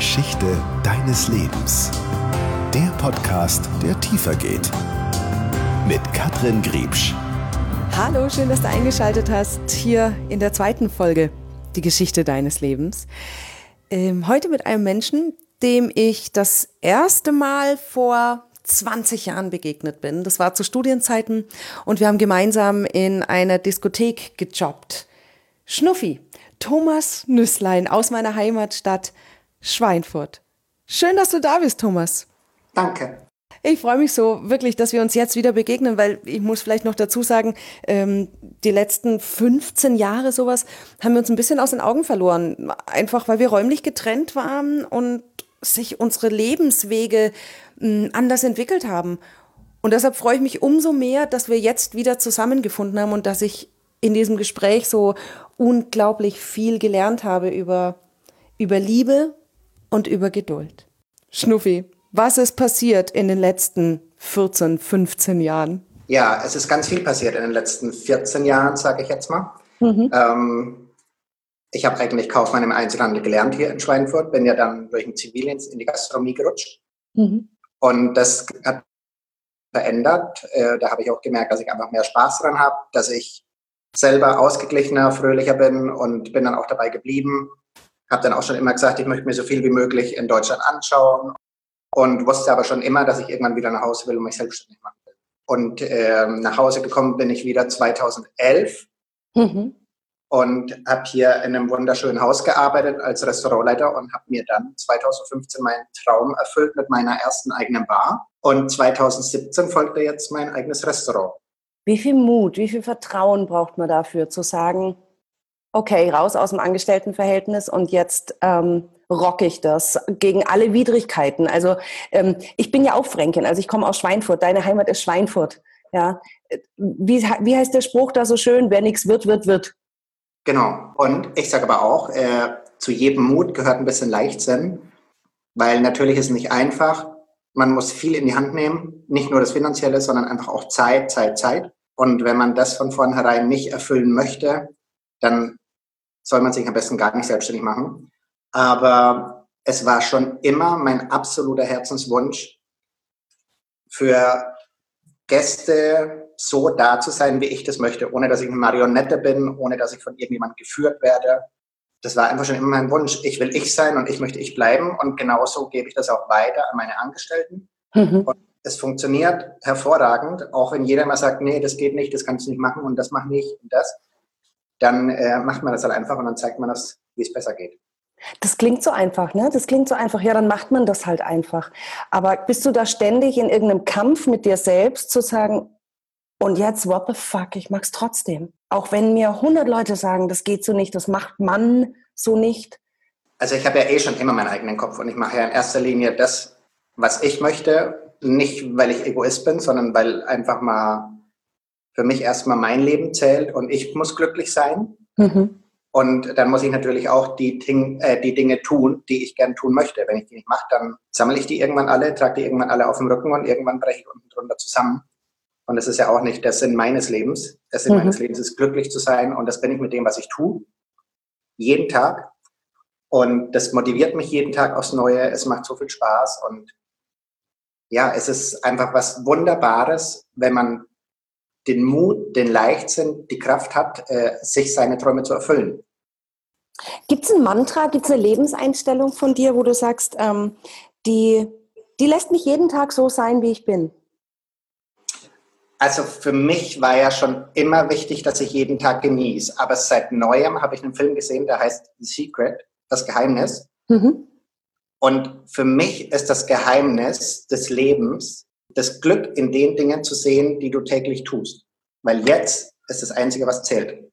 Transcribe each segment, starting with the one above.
Geschichte deines Lebens. Der Podcast, der tiefer geht. Mit Katrin Griebsch. Hallo, schön, dass du eingeschaltet hast hier in der zweiten Folge Die Geschichte deines Lebens. Ähm, heute mit einem Menschen, dem ich das erste Mal vor 20 Jahren begegnet bin. Das war zu Studienzeiten und wir haben gemeinsam in einer Diskothek gejobbt. Schnuffi, Thomas Nüsslein aus meiner Heimatstadt Schweinfurt. Schön, dass du da bist, Thomas. Danke. Ich freue mich so wirklich, dass wir uns jetzt wieder begegnen, weil ich muss vielleicht noch dazu sagen, ähm, die letzten 15 Jahre sowas haben wir uns ein bisschen aus den Augen verloren. Einfach weil wir räumlich getrennt waren und sich unsere Lebenswege mh, anders entwickelt haben. Und deshalb freue ich mich umso mehr, dass wir jetzt wieder zusammengefunden haben und dass ich in diesem Gespräch so unglaublich viel gelernt habe über, über Liebe und über Geduld. Schnuffi, was ist passiert in den letzten 14, 15 Jahren? Ja, es ist ganz viel passiert in den letzten 14 Jahren, sage ich jetzt mal. Mhm. Ähm, ich habe eigentlich Kaufmann im Einzelhandel gelernt hier in Schweinfurt, bin ja dann durch den Zivildienst in die Gastronomie gerutscht. Mhm. Und das hat verändert. Äh, da habe ich auch gemerkt, dass ich einfach mehr Spaß dran habe, dass ich selber ausgeglichener, fröhlicher bin und bin dann auch dabei geblieben. Habe dann auch schon immer gesagt, ich möchte mir so viel wie möglich in Deutschland anschauen und wusste aber schon immer, dass ich irgendwann wieder nach Hause will und mich selbstständig machen will. Und ähm, nach Hause gekommen bin ich wieder 2011 mhm. und habe hier in einem wunderschönen Haus gearbeitet als Restaurantleiter und habe mir dann 2015 meinen Traum erfüllt mit meiner ersten eigenen Bar. Und 2017 folgte jetzt mein eigenes Restaurant. Wie viel Mut, wie viel Vertrauen braucht man dafür, zu sagen, okay, raus aus dem Angestelltenverhältnis und jetzt ähm, rock ich das gegen alle Widrigkeiten. Also ähm, ich bin ja auch Fränkin, also ich komme aus Schweinfurt, deine Heimat ist Schweinfurt. Ja, wie, wie heißt der Spruch da so schön? Wer nichts wird, wird, wird. Genau. Und ich sage aber auch, äh, zu jedem Mut gehört ein bisschen Leichtsinn, weil natürlich ist es nicht einfach. Man muss viel in die Hand nehmen, nicht nur das Finanzielle, sondern einfach auch Zeit, Zeit, Zeit. Und wenn man das von vornherein nicht erfüllen möchte, dann soll man sich am besten gar nicht selbstständig machen. Aber es war schon immer mein absoluter Herzenswunsch, für Gäste so da zu sein, wie ich das möchte, ohne dass ich eine Marionette bin, ohne dass ich von irgendjemand geführt werde. Das war einfach schon immer mein Wunsch. Ich will ich sein und ich möchte ich bleiben. Und genauso gebe ich das auch weiter an meine Angestellten. Mhm. Und es funktioniert hervorragend, auch wenn jeder mal sagt, nee, das geht nicht, das kannst du nicht machen und das mach nicht und das. Dann äh, macht man das halt einfach und dann zeigt man das, wie es besser geht. Das klingt so einfach, ne? Das klingt so einfach. Ja, dann macht man das halt einfach. Aber bist du da ständig in irgendeinem Kampf mit dir selbst zu sagen, und jetzt, what the fuck, ich mag's trotzdem. Auch wenn mir 100 Leute sagen, das geht so nicht, das macht man so nicht. Also ich habe ja eh schon immer meinen eigenen Kopf und ich mache ja in erster Linie das, was ich möchte. Nicht, weil ich Egoist bin, sondern weil einfach mal für mich erstmal mein Leben zählt und ich muss glücklich sein. Mhm. Und dann muss ich natürlich auch die, Ting, äh, die Dinge tun, die ich gern tun möchte. Wenn ich die nicht mache, dann sammle ich die irgendwann alle, trage die irgendwann alle auf dem Rücken und irgendwann breche ich unten drunter zusammen. Und das ist ja auch nicht der Sinn meines Lebens. Der Sinn mhm. meines Lebens ist, glücklich zu sein. Und das bin ich mit dem, was ich tue. Jeden Tag. Und das motiviert mich jeden Tag aufs Neue. Es macht so viel Spaß. Und ja, es ist einfach was Wunderbares, wenn man den Mut, den Leichtsinn, die Kraft hat, äh, sich seine Träume zu erfüllen. Gibt es ein Mantra, gibt es eine Lebenseinstellung von dir, wo du sagst, ähm, die, die lässt mich jeden Tag so sein, wie ich bin? Also für mich war ja schon immer wichtig, dass ich jeden Tag genieße. Aber seit neuem habe ich einen Film gesehen, der heißt The Secret, das Geheimnis. Mhm. Und für mich ist das Geheimnis des Lebens, das Glück in den Dingen zu sehen, die du täglich tust. Weil jetzt ist das Einzige, was zählt.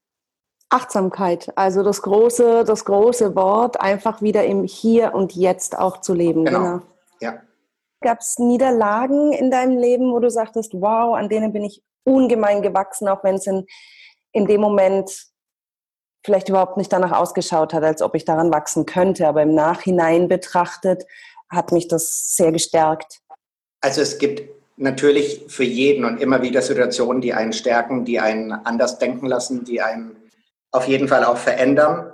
Achtsamkeit, also das große, das große Wort, einfach wieder im Hier und Jetzt auch zu leben. Genau. genau. Ja. Gab es Niederlagen in deinem Leben, wo du sagtest, wow, an denen bin ich ungemein gewachsen, auch wenn es in, in dem Moment vielleicht überhaupt nicht danach ausgeschaut hat, als ob ich daran wachsen könnte, aber im Nachhinein betrachtet hat mich das sehr gestärkt. Also es gibt natürlich für jeden und immer wieder Situationen, die einen stärken, die einen anders denken lassen, die einen auf jeden Fall auch verändern.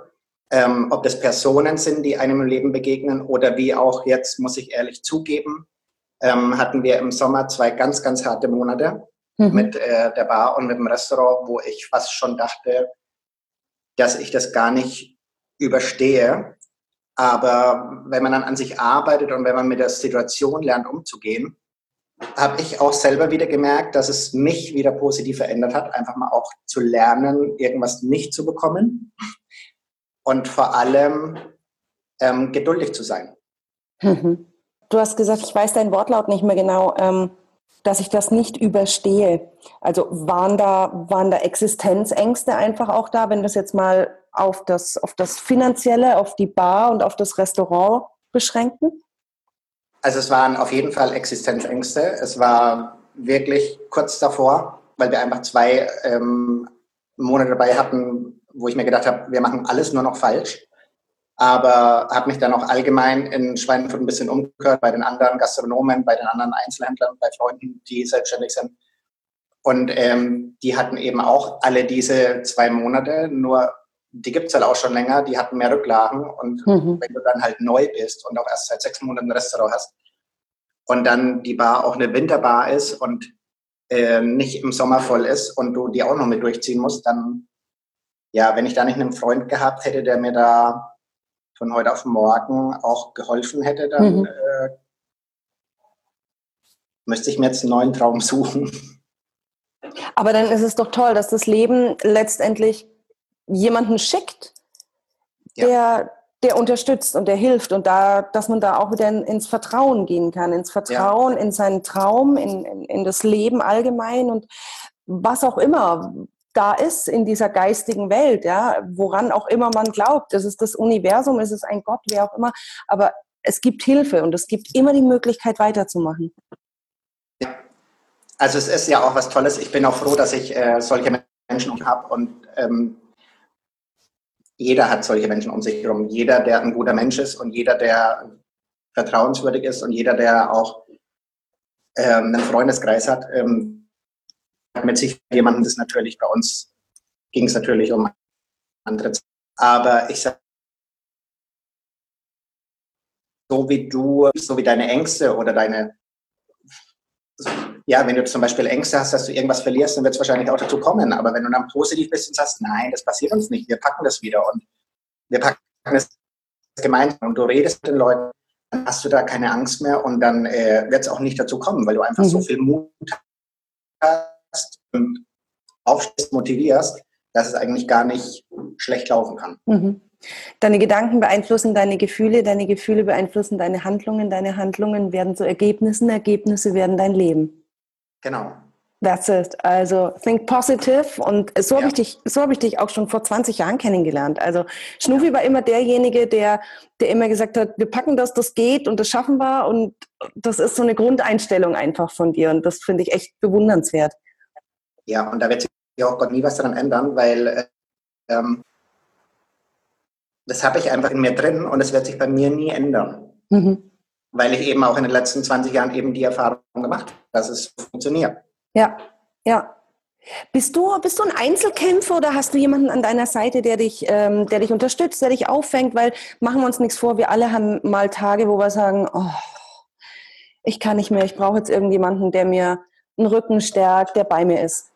Ähm, ob das Personen sind, die einem im Leben begegnen oder wie auch jetzt, muss ich ehrlich zugeben, ähm, hatten wir im Sommer zwei ganz, ganz harte Monate mhm. mit äh, der Bar und mit dem Restaurant, wo ich fast schon dachte, dass ich das gar nicht überstehe. Aber wenn man dann an sich arbeitet und wenn man mit der Situation lernt, umzugehen, habe ich auch selber wieder gemerkt, dass es mich wieder positiv verändert hat, einfach mal auch zu lernen, irgendwas nicht zu bekommen und vor allem ähm, geduldig zu sein. Mhm. Du hast gesagt, ich weiß deinen Wortlaut nicht mehr genau, ähm, dass ich das nicht überstehe. Also waren da, waren da Existenzängste einfach auch da, wenn das jetzt mal auf das, auf das Finanzielle, auf die Bar und auf das Restaurant beschränken? Also es waren auf jeden Fall Existenzängste. Es war wirklich kurz davor, weil wir einfach zwei ähm, Monate dabei hatten, wo ich mir gedacht habe, wir machen alles nur noch falsch. Aber habe mich dann auch allgemein in Schweinfurt ein bisschen umgehört bei den anderen Gastronomen, bei den anderen Einzelhändlern, bei Freunden, die selbstständig sind. Und ähm, die hatten eben auch alle diese zwei Monate, nur die gibt es halt auch schon länger, die hatten mehr Rücklagen. Und mhm. wenn du dann halt neu bist und auch erst seit sechs Monaten ein Restaurant hast und dann die Bar auch eine Winterbar ist und äh, nicht im Sommer voll ist und du die auch noch mit durchziehen musst, dann, ja, wenn ich da nicht einen Freund gehabt hätte, der mir da von heute auf morgen auch geholfen hätte, dann mhm. äh, müsste ich mir jetzt einen neuen Traum suchen. Aber dann ist es doch toll, dass das Leben letztendlich jemanden schickt, ja. der, der unterstützt und der hilft und da, dass man da auch wieder in, ins Vertrauen gehen kann, ins Vertrauen, ja. in seinen Traum, in, in, in das Leben allgemein und was auch immer da ist in dieser geistigen Welt, ja, woran auch immer man glaubt. Es ist das Universum, es ist ein Gott, wer auch immer, aber es gibt Hilfe und es gibt immer die Möglichkeit weiterzumachen. Ja. Also es ist ja auch was Tolles. Ich bin auch froh, dass ich äh, solche Menschen habe und ähm, jeder hat solche Menschen um sich herum. Jeder, der ein guter Mensch ist und jeder, der vertrauenswürdig ist und jeder, der auch ähm, einen Freundeskreis hat, ähm, mit sich jemanden, das natürlich bei uns ging es natürlich um andere. Aber ich sage, so wie du, so wie deine Ängste oder deine ja, wenn du zum Beispiel Ängste hast, dass du irgendwas verlierst, dann wird es wahrscheinlich auch dazu kommen. Aber wenn du dann positiv bist und sagst, nein, das passiert uns nicht, wir packen das wieder und wir packen es gemeinsam und du redest mit den Leuten, dann hast du da keine Angst mehr und dann äh, wird es auch nicht dazu kommen, weil du einfach mhm. so viel Mut hast und aufstehst, motivierst, dass es eigentlich gar nicht schlecht laufen kann. Mhm. Deine Gedanken beeinflussen deine Gefühle, deine Gefühle beeinflussen deine Handlungen, deine Handlungen werden zu Ergebnissen, Ergebnisse werden dein Leben. Genau. That's it. Also think positive und so ja. habe ich dich, so habe ich dich auch schon vor 20 Jahren kennengelernt. Also Schnufi war immer derjenige, der, der immer gesagt hat, wir packen das, das geht und das schaffen wir und das ist so eine Grundeinstellung einfach von dir und das finde ich echt bewundernswert. Ja, und da wird sich auch Gott nie was daran ändern, weil ähm, das habe ich einfach in mir drin und es wird sich bei mir nie ändern. Mhm weil ich eben auch in den letzten 20 Jahren eben die Erfahrung gemacht habe, dass es funktioniert. Ja, ja. Bist du, bist du ein Einzelkämpfer oder hast du jemanden an deiner Seite, der dich, ähm, der dich unterstützt, der dich auffängt? Weil machen wir uns nichts vor, wir alle haben mal Tage, wo wir sagen, oh, ich kann nicht mehr, ich brauche jetzt irgendjemanden, der mir einen Rücken stärkt, der bei mir ist.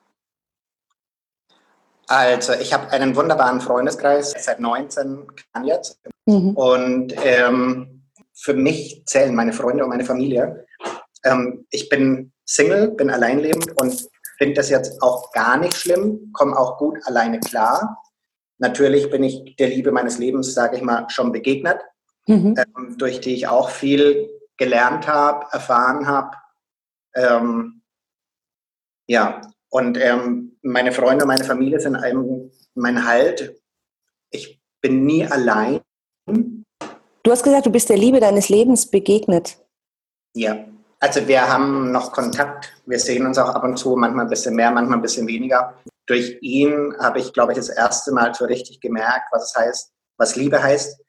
Also ich habe einen wunderbaren Freundeskreis seit 19 Jahren jetzt. Mhm. Und ähm, für mich zählen meine Freunde und meine Familie. Ähm, ich bin Single, bin alleinlebend und finde das jetzt auch gar nicht schlimm, komme auch gut alleine klar. Natürlich bin ich der Liebe meines Lebens, sage ich mal, schon begegnet, mhm. ähm, durch die ich auch viel gelernt habe, erfahren habe. Ähm, ja, und ähm, meine Freunde und meine Familie sind einem mein Halt. Ich bin nie allein. Du hast gesagt, du bist der Liebe deines Lebens begegnet. Ja, also wir haben noch Kontakt. Wir sehen uns auch ab und zu, manchmal ein bisschen mehr, manchmal ein bisschen weniger. Durch ihn habe ich, glaube ich, das erste Mal so richtig gemerkt, was es heißt, was Liebe heißt,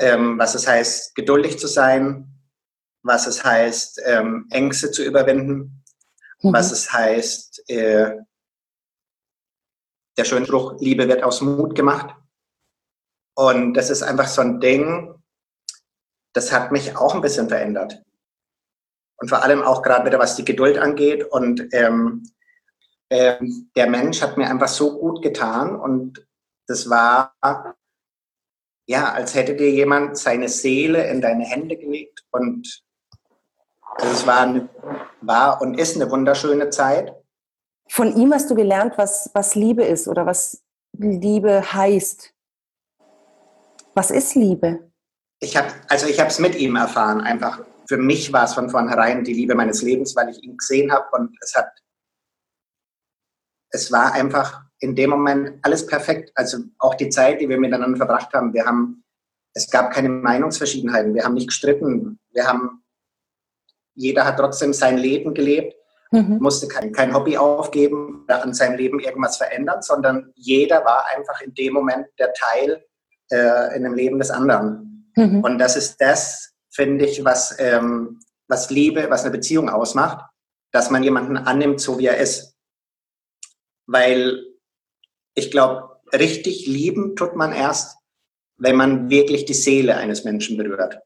ähm, was es heißt, geduldig zu sein, was es heißt, ähm, Ängste zu überwinden, mhm. was es heißt, äh, der schöne Spruch, Liebe wird aus Mut gemacht. Und das ist einfach so ein Ding, das hat mich auch ein bisschen verändert. Und vor allem auch gerade wieder, was die Geduld angeht. Und ähm, ähm, der Mensch hat mir einfach so gut getan. Und das war, ja, als hätte dir jemand seine Seele in deine Hände gelegt. Und es war, eine, war und ist eine wunderschöne Zeit. Von ihm hast du gelernt, was, was Liebe ist oder was Liebe heißt. Was ist Liebe? Ich habe also ich habe es mit ihm erfahren. Einfach für mich war es von vornherein die Liebe meines Lebens, weil ich ihn gesehen habe und es hat es war einfach in dem Moment alles perfekt. Also auch die Zeit, die wir miteinander verbracht haben. Wir haben es gab keine Meinungsverschiedenheiten. Wir haben nicht gestritten. Wir haben jeder hat trotzdem sein Leben gelebt mhm. musste kein, kein Hobby aufgeben oder an seinem Leben irgendwas verändern, sondern jeder war einfach in dem Moment der Teil äh, in dem Leben des anderen. Mhm. Und das ist das, finde ich, was, ähm, was Liebe, was eine Beziehung ausmacht, dass man jemanden annimmt, so wie er ist. Weil ich glaube, richtig lieben tut man erst, wenn man wirklich die Seele eines Menschen berührt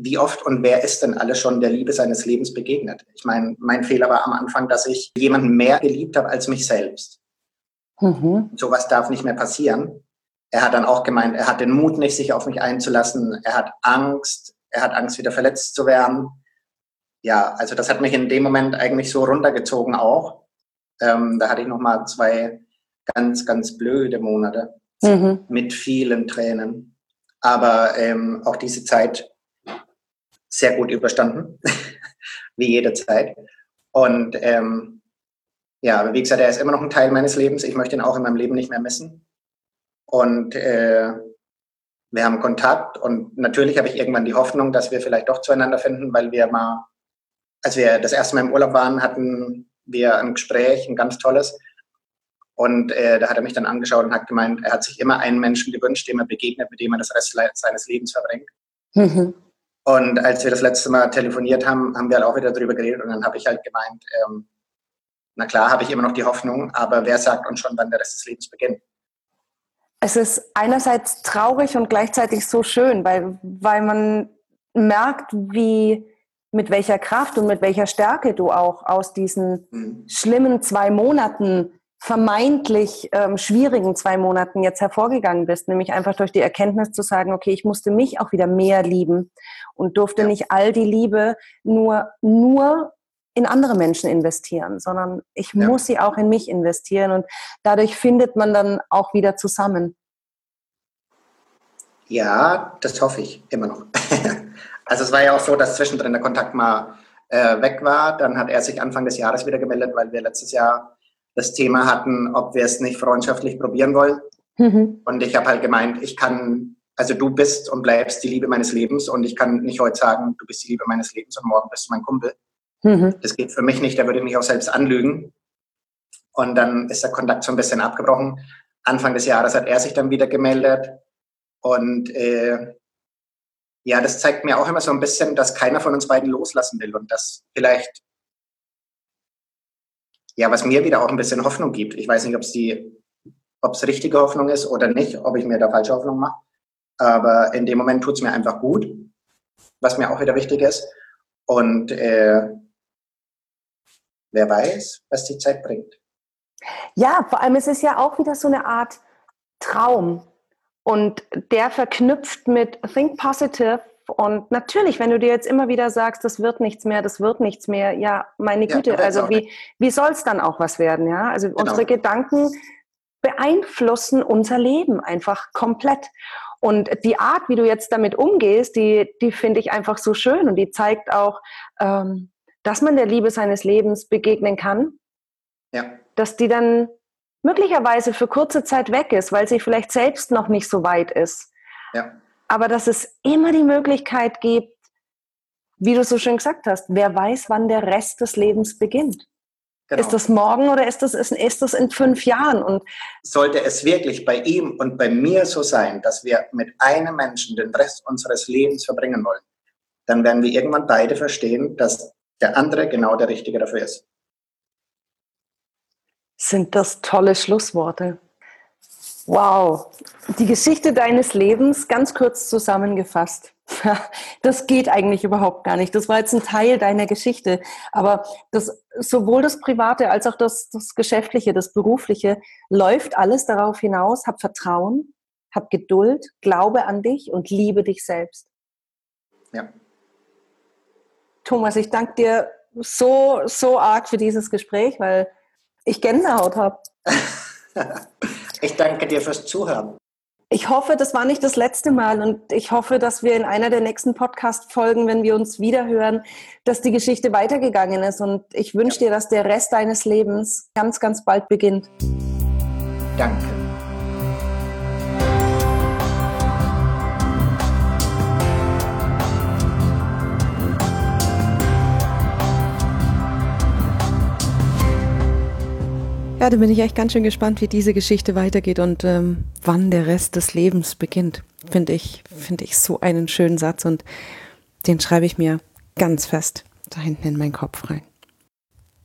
wie oft und wer ist denn alles schon der Liebe seines Lebens begegnet? Ich meine, mein Fehler war am Anfang, dass ich jemanden mehr geliebt habe als mich selbst. Mhm. Sowas darf nicht mehr passieren. Er hat dann auch gemeint, er hat den Mut nicht, sich auf mich einzulassen. Er hat Angst. Er hat Angst, wieder verletzt zu werden. Ja, also das hat mich in dem Moment eigentlich so runtergezogen auch. Ähm, da hatte ich noch mal zwei ganz, ganz blöde Monate mhm. mit vielen Tränen. Aber ähm, auch diese Zeit sehr gut überstanden, wie jede Zeit. Und ähm, ja, wie gesagt, er ist immer noch ein Teil meines Lebens. Ich möchte ihn auch in meinem Leben nicht mehr missen. Und äh, wir haben Kontakt und natürlich habe ich irgendwann die Hoffnung, dass wir vielleicht doch zueinander finden, weil wir mal, als wir das erste Mal im Urlaub waren, hatten wir ein Gespräch, ein ganz tolles. Und äh, da hat er mich dann angeschaut und hat gemeint, er hat sich immer einen Menschen gewünscht, dem er begegnet, mit dem er das Rest seines Lebens verbringt. Mhm. Und als wir das letzte Mal telefoniert haben, haben wir halt auch wieder darüber geredet und dann habe ich halt gemeint, ähm, na klar, habe ich immer noch die Hoffnung, aber wer sagt uns schon, wann der Rest des Lebens beginnt? Es ist einerseits traurig und gleichzeitig so schön, weil, weil man merkt, wie, mit welcher Kraft und mit welcher Stärke du auch aus diesen mhm. schlimmen zwei Monaten vermeintlich ähm, schwierigen zwei Monaten jetzt hervorgegangen bist, nämlich einfach durch die Erkenntnis zu sagen, okay, ich musste mich auch wieder mehr lieben und durfte ja. nicht all die Liebe nur, nur in andere Menschen investieren, sondern ich ja. muss sie auch in mich investieren und dadurch findet man dann auch wieder zusammen. Ja, das hoffe ich immer noch. also es war ja auch so, dass zwischendrin der Kontakt mal äh, weg war. Dann hat er sich Anfang des Jahres wieder gemeldet, weil wir letztes Jahr das Thema hatten, ob wir es nicht freundschaftlich probieren wollen. Mhm. Und ich habe halt gemeint, ich kann, also du bist und bleibst die Liebe meines Lebens und ich kann nicht heute sagen, du bist die Liebe meines Lebens und morgen bist du mein Kumpel. Mhm. Das geht für mich nicht, da würde ich mich auch selbst anlügen. Und dann ist der Kontakt so ein bisschen abgebrochen. Anfang des Jahres hat er sich dann wieder gemeldet. Und äh, ja, das zeigt mir auch immer so ein bisschen, dass keiner von uns beiden loslassen will und dass vielleicht ja, was mir wieder auch ein bisschen Hoffnung gibt. Ich weiß nicht, ob es die, ob es richtige Hoffnung ist oder nicht, ob ich mir da falsche Hoffnung mache. Aber in dem Moment tut es mir einfach gut, was mir auch wieder wichtig ist. Und äh, wer weiß, was die Zeit bringt. Ja, vor allem es ist ja auch wieder so eine Art Traum. Und der verknüpft mit Think Positive und natürlich, wenn du dir jetzt immer wieder sagst, das wird nichts mehr, das wird nichts mehr, ja, meine Güte, ja, also wie, wie soll es dann auch was werden, ja? Also genau. unsere Gedanken beeinflussen unser Leben einfach komplett. Und die Art, wie du jetzt damit umgehst, die, die finde ich einfach so schön und die zeigt auch, ähm, dass man der Liebe seines Lebens begegnen kann. Ja. Dass die dann möglicherweise für kurze Zeit weg ist, weil sie vielleicht selbst noch nicht so weit ist. Ja aber dass es immer die Möglichkeit gibt, wie du so schön gesagt hast, wer weiß, wann der Rest des Lebens beginnt. Genau. Ist das morgen oder ist das, ist das in fünf Jahren? Und Sollte es wirklich bei ihm und bei mir so sein, dass wir mit einem Menschen den Rest unseres Lebens verbringen wollen, dann werden wir irgendwann beide verstehen, dass der andere genau der Richtige dafür ist. Sind das tolle Schlussworte? Wow, die Geschichte deines Lebens ganz kurz zusammengefasst. Das geht eigentlich überhaupt gar nicht. Das war jetzt ein Teil deiner Geschichte. Aber das, sowohl das Private als auch das, das Geschäftliche, das Berufliche läuft alles darauf hinaus. Hab Vertrauen, hab Geduld, glaube an dich und liebe dich selbst. Ja. Thomas, ich danke dir so, so arg für dieses Gespräch, weil ich Gänsehaut habe. ich danke dir fürs Zuhören. Ich hoffe, das war nicht das letzte Mal und ich hoffe, dass wir in einer der nächsten Podcast-Folgen, wenn wir uns wiederhören, dass die Geschichte weitergegangen ist und ich wünsche dir, dass der Rest deines Lebens ganz, ganz bald beginnt. Danke. Ja, da bin ich echt ganz schön gespannt, wie diese Geschichte weitergeht und ähm, wann der Rest des Lebens beginnt. Finde ich, finde ich so einen schönen Satz und den schreibe ich mir ganz fest da hinten in meinen Kopf rein.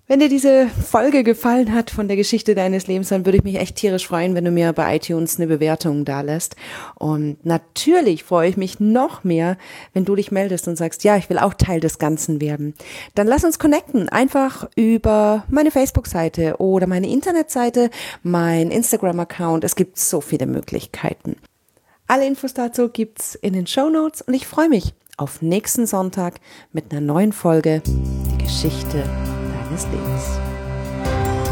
Wenn dir diese Folge gefallen hat von der Geschichte deines Lebens, dann würde ich mich echt tierisch freuen, wenn du mir bei iTunes eine Bewertung da lässt. Und natürlich freue ich mich noch mehr, wenn du dich meldest und sagst, ja, ich will auch Teil des Ganzen werden. Dann lass uns connecten, einfach über meine Facebook-Seite oder meine Internetseite, mein Instagram-Account. Es gibt so viele Möglichkeiten. Alle Infos dazu gibt's in den Show Notes und ich freue mich auf nächsten Sonntag mit einer neuen Folge Die Geschichte deines Lebens.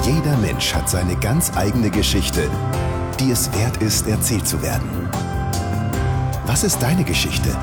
Jeder Mensch hat seine ganz eigene Geschichte, die es wert ist, erzählt zu werden. Was ist deine Geschichte?